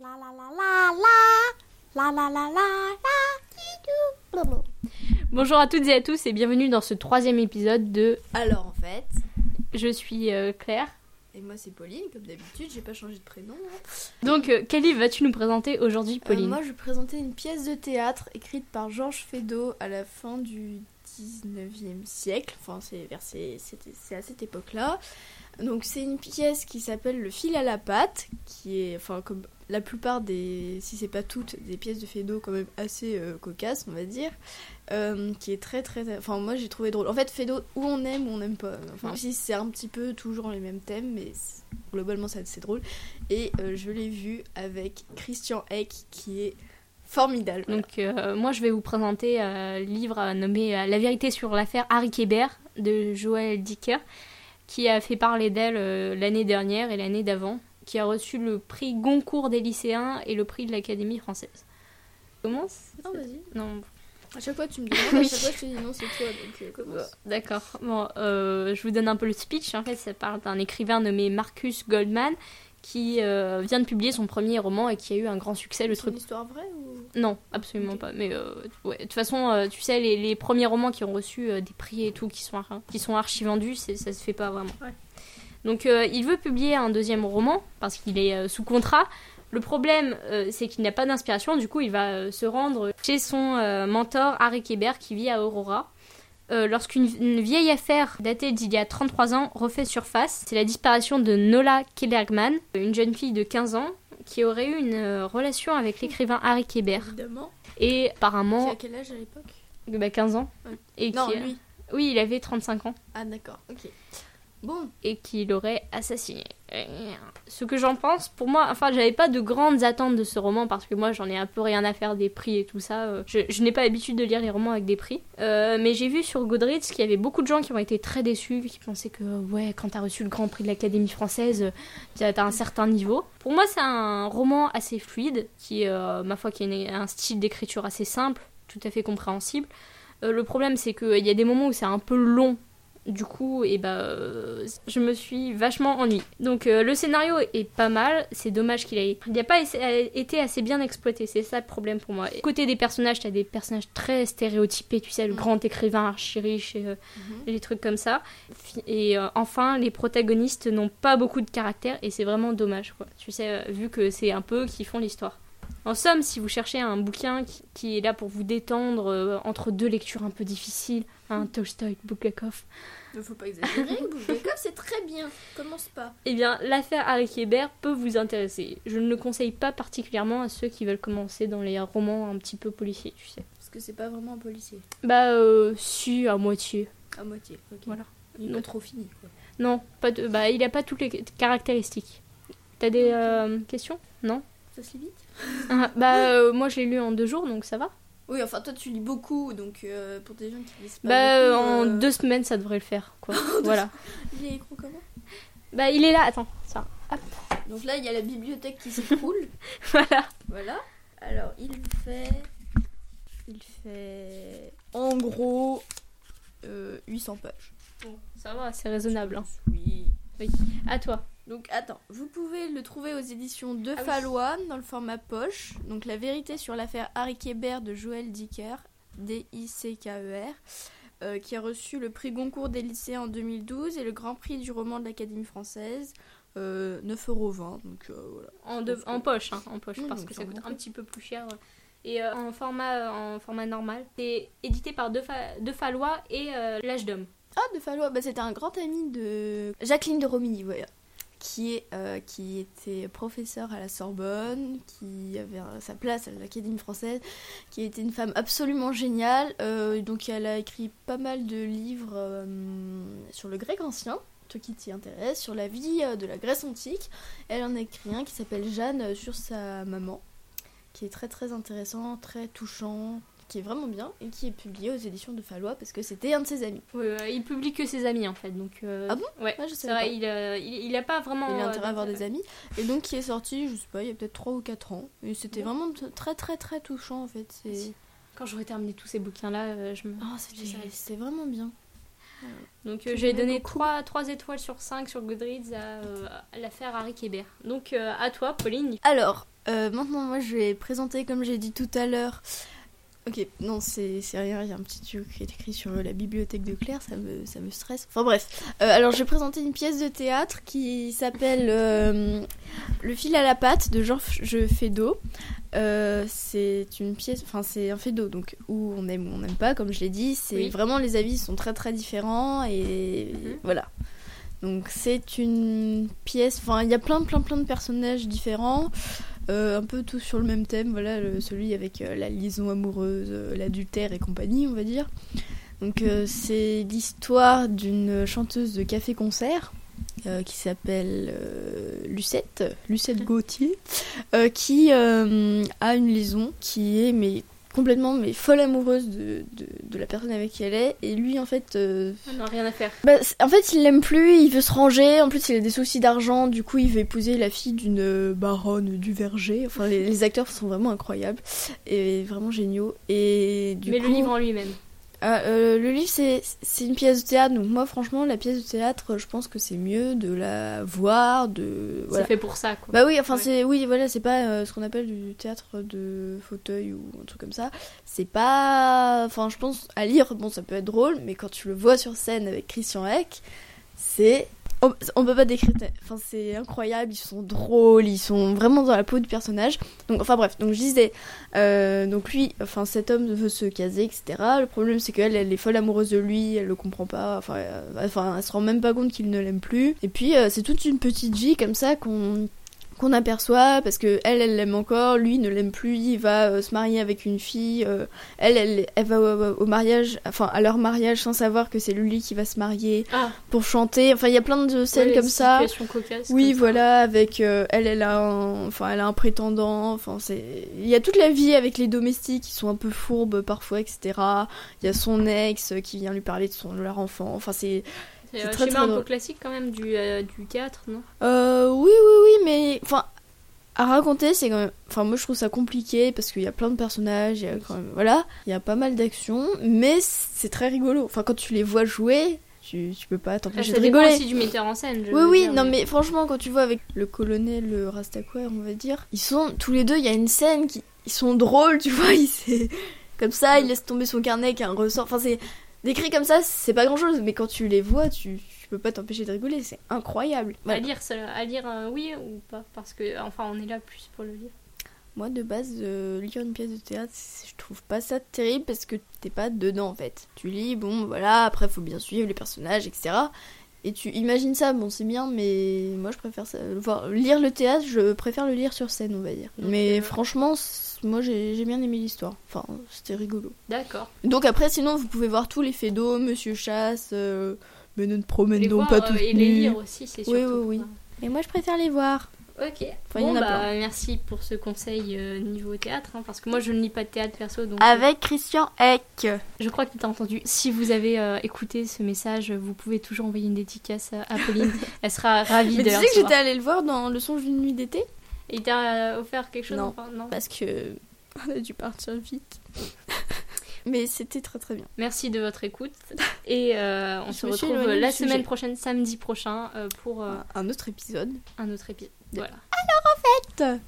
La la la la la la la la la. Bonjour à toutes et à tous et bienvenue dans ce troisième épisode de Alors en fait, Je suis euh, Claire. et moi c'est Pauline, comme d'habitude, j'ai pas changé de prénom. hein. Donc, euh, quel livre vas-tu nous présenter aujourd'hui, Euh, Pauline moi je présentais une pièce de théâtre écrite par Georges Feydeau à la fin du 19e siècle, enfin c'est vers ces- c'était- c'est à cette époque-là. Donc c'est une pièce qui s'appelle Le fil à la patte, qui est, enfin comme la plupart des, si c'est pas toutes, des pièces de Feydeau quand même assez euh, cocasses, on va dire, euh, qui est très très, enfin moi j'ai trouvé drôle. En fait Feydeau, où on aime ou on n'aime pas. Enfin si c'est un petit peu toujours les mêmes thèmes, mais c'est- globalement c'est assez drôle. Et euh, je l'ai vu avec Christian Eck, qui est formidable. Donc, euh, moi, je vais vous présenter un livre nommé La vérité sur l'affaire Harry Kébert de Joël Dicker, qui a fait parler d'elle euh, l'année dernière et l'année d'avant, qui a reçu le prix Goncourt des lycéens et le prix de l'Académie française. Commence Non, vas-y. Non, À chaque fois, tu me demandes, à chaque fois, je te dis non, c'est toi, donc euh, commence. D'accord. Bon, euh, je vous donne un peu le speech. En fait, ça parle d'un écrivain nommé Marcus Goldman qui euh, vient de publier son premier roman et qui a eu un grand succès. Le C'est truc. une histoire vraie Non, absolument pas. Mais euh, ouais, de toute façon, euh, tu sais, les, les premiers romans qui ont reçu euh, des prix et tout, qui sont, qui sont archi vendus, ça se fait pas vraiment. Ouais. Donc, il veut publier un deuxième roman parce qu'il est sous contrat. Le problème, c'est qu'il n'a pas d'inspiration. Du coup, il va se rendre chez son mentor Harry Kébert qui vit à Aurora. Euh, Lorsqu'une une vieille affaire datée d'il y a 33 ans refait surface, c'est la disparition de Nola Kellerman, une jeune fille de 15 ans qui aurait eu une euh, relation avec l'écrivain Harry Kébert. Évidemment. Et Qui apparemment, a quel âge à l'époque? bah, 15 ans. Ouais. Et Non, qui, lui. Oui, il avait 35 ans. Ah, d'accord, ok. Et qui l'aurait assassiné. Ce que j'en pense, pour moi, enfin, j'avais pas de grandes attentes de ce roman parce que moi, j'en ai un peu rien à faire des prix et tout ça. Euh, Je, n'ai pas l'habitude de lire les romans avec des prix. Euh, mais j'ai vu sur Goodreads qu'il y avait beaucoup de gens qui ont été très déçus, qui pensaient que, ouais, quand t'as reçu le grand prix de l'Académie française, euh, t'as un certain niveau. Pour moi, c'est un roman assez fluide, qui, ma foi, qui a une- un style d'écriture assez simple, tout à fait compréhensible. Le problème, c'est qu'il y a des moments où c'est un peu long. Du coup, et bah, euh, je me suis vachement ennuyée. Donc, euh, le scénario est pas mal. C'est dommage qu'il ait, il n'a pas essa- été assez bien exploité. C'est ça le problème pour moi. Et côté des personnages, t'as des personnages très stéréotypés. Tu sais, le Mm. grand écrivain archi riche et, euh, Mhm. et les trucs comme ça. Et euh, enfin, les protagonistes n'ont pas beaucoup de caractère et c'est vraiment dommage, quoi. Tu sais, euh, vu que c'est un peu qui font l'histoire. En somme, si vous cherchez un bouquin qui, qui est là pour vous détendre euh, entre deux lectures un peu difficiles, un Tolstoy, Bulgakov, Ne faut pas exagérer, Bulgakov c'est très bien. Commence pas. eh bien, l'affaire Harry Kébert peut vous intéresser. Je ne le conseille pas particulièrement à ceux qui veulent commencer dans les romans un petit peu policiers, tu sais. Parce que c'est pas vraiment un policier. Bah, euh, si, à moitié. À moitié, ok. Voilà. Il est Non. pas trop fini, quoi. Non, pas de, bah, il a pas toutes les caractéristiques. T'as des euh, questions? Non? Ça se lit vite Ah, Bah, euh, moi je l'ai lu en deux jours, donc ça va. Oui, enfin, toi tu lis beaucoup, donc euh, pour des gens qui lisent pas. Bah, euh, beaucoup, en euh, deux semaines, ça devrait le faire, quoi. voilà. Il est écrit comment? Bah, il est là, attends, ça. Hop, Donc là, il y a la bibliothèque qui s'écroule. voilà. Voilà. Alors, il fait. Il fait. En gros. euh, 800 pages. Bon, ça va, c'est raisonnable. Hein. Oui. À toi. Donc, attends. Vous pouvez le trouver aux éditions De Ah oui. Dans le format poche. Donc, La vérité sur l'affaire Harry Kébert de Joël Dicker. D-I-C-K-E-R. euh, qui a reçu le prix Goncourt des lycéens en 2012 et le grand prix du roman de l'Académie française. Euh, 9,20€. Donc, euh, voilà. En, poche, hein, en poche, parce que ça coûte un petit peu plus cher. Et euh, en, format, en format normal. C'est édité par De, Fa- De Fallois et L'Âge d'Homme. Ah, de Fallois, bah, c'était un grand ami de Jacqueline de Romilly, voilà. Qui, est, euh, qui était professeure à la Sorbonne, qui avait sa place à l'Académie française, qui était une femme absolument géniale. euh, donc elle a écrit pas mal de livres euh, sur le grec ancien, toi qui t'y intéresse, sur la vie de la Grèce antique. Elle en a écrit un qui s'appelle Jeanne sur sa maman, qui est très très intéressant, très touchant, qui est vraiment bien, et qui est publié aux éditions de Fallois parce que c'était un de ses amis. Il publie que ses amis en fait. Donc, euh, Ah bon? Ouais, Ah, je vrai, pas. il, euh, il, il a pas vraiment. Il a euh, intérêt à avoir des amis. Et donc qui est sorti, je sais pas, il y a peut-être 3 ou 4 ans. Et c'était vraiment très très très touchant en fait. C'est Quand j'aurai terminé tous ces bouquins-là, je me. Ah, c'était vraiment bien. Donc euh, j'ai donné beaucoup 3, 3 étoiles sur 5 sur Goodreads à, euh, à l'affaire Harry Kébert. Donc euh, à toi, Pauline. Alors, maintenant, moi, je vais présenter, comme j'ai dit tout à l'heure. Ok, non, c'est rien, il y a un petit truc qui est écrit sur la bibliothèque de Claire, ça me, ça me stresse. Enfin bref, Euh, alors je vais présenter une pièce de théâtre qui s'appelle euh, Le fil à la patte de Georges Feydeau. Euh, c'est une pièce, enfin c'est un Feydeau, donc où on aime ou on n'aime pas, comme je l'ai dit. C'est Oui. vraiment les avis sont très très différents et Mhm. voilà. Donc c'est une pièce, enfin il y a plein plein plein de personnages différents, un peu tous sur le même thème, voilà le- celui avec euh, la liaison amoureuse, euh, l'adultère et compagnie on va dire. Donc euh, c'est l'histoire d'une chanteuse de café-concert euh, qui s'appelle euh, Lucette, Lucette Gauthier, euh, qui euh, a une liaison qui est mais complètement mais folle amoureuse de, de, de la personne avec qui elle est et lui en fait euh, On n'a rien à faire. bah, en fait, il l'aime plus, il veut se ranger. En plus, il a des soucis d'argent. Du coup, il veut épouser la fille d'une euh, baronne du Verger. Enfin, les, les acteurs sont vraiment incroyables et vraiment géniaux. Et du Mais coup, le livre en lui-même. Ah, euh, le livre, c'est c'est une pièce de théâtre. Donc moi, franchement, la pièce de théâtre, je pense que c'est mieux de la voir, de voilà. C'est fait pour ça, quoi. Bah oui, enfin Ouais. c'est oui voilà, c'est pas euh, ce qu'on appelle du théâtre de fauteuil ou un truc comme ça. C'est pas enfin je pense à lire bon ça peut être drôle, mais quand tu le vois sur scène avec Christian Eck, c'est on, peut pas décrire. Enfin c'est incroyable, ils sont drôles, ils sont vraiment dans la peau du personnage. Donc enfin bref, donc je disais euh, donc lui enfin cet homme veut se caser etc. Le problème c'est qu'elle elle est folle amoureuse de lui, elle le comprend pas, enfin euh, enfin elle se rend même pas compte qu'il ne l'aime plus. Et puis euh, c'est toute une petite vie comme ça qu'on qu'on aperçoit parce que elle elle l'aime encore lui ne l'aime plus il va euh, se marier avec une fille euh, elle, elle elle va au, au mariage enfin à leur mariage sans savoir que c'est lui qui va se marier Ah, pour chanter. Enfin il y a plein de scènes ouais, comme ça. cocasse, oui comme ça. voilà avec euh, elle elle a un, enfin elle a un prétendant enfin c'est il y a toute la vie avec les domestiques qui sont un peu fourbes parfois etc il y a son ex qui vient lui parler de son de leur enfant. Enfin c'est C'est un très, schéma un peu classique quand même du, euh, du théâtre, non? Euh, oui, oui, oui, mais enfin, à raconter, c'est quand même. Enfin, moi je trouve ça compliqué parce qu'il y a plein de personnages, il y a quand même. Voilà, il y a pas mal d'actions, mais c'est très rigolo. Enfin, quand tu les vois jouer, tu, tu peux pas t'empêcher de rigoler. aussi du metteur en scène. je Oui, oui, dire, non, mais franchement, quand tu vois avec le colonel le Rastaquaire, on va dire, ils sont tous les deux, il y a une scène qui. Ils sont drôles, tu vois, il c'est Comme ça, il laisse tomber son carnet qui a un ressort. Enfin, c'est. Décrit comme ça, c'est pas grand chose, mais quand tu les vois, tu, tu peux pas t'empêcher de rigoler, c'est incroyable. À lire, ça- à lire euh, oui ou pas Parce que, enfin, on est là plus pour le lire. Moi, de base, euh, lire une pièce de théâtre, je trouve pas ça terrible parce que t'es pas dedans en fait. Tu lis, bon, voilà, après, faut bien suivre les personnages, etc. Et tu imagines ça, bon, c'est bien, mais moi, je préfère ça. Voir, lire le théâtre, je préfère le lire sur scène, on va dire. Donc, mais euh, franchement, moi, j'ai bien aimé l'histoire. Enfin, c'était rigolo. D'accord. Donc, après, sinon, vous pouvez voir tous les faits d'eau, Monsieur Chasse, euh, mais ne te promène donc pas euh, tous et les lire aussi, c'est Oui, surtout. oui, oui. Et moi, je préfère les voir. Ok. Enfin, bon, bah, plein. merci pour ce conseil euh, niveau théâtre, hein, parce que moi je ne lis pas de théâtre perso, donc euh, Avec Christian Eck. je crois que tu as entendu. Si vous avez euh, écouté ce message, vous pouvez toujours envoyer une dédicace à Pauline. Elle sera ravie Mais de tu sais que j'étais allée le voir dans Le songe d'une nuit d'été? Et il t'a offert quelque chose Non. enfin, non? Parce que on a dû partir vite. Mais c'était très très bien. Merci de votre écoute. Et euh, on Je se retrouve éloignée la semaine sujet. prochaine, samedi prochain, euh, pour euh, Un autre épisode. un autre épisode. Voilà.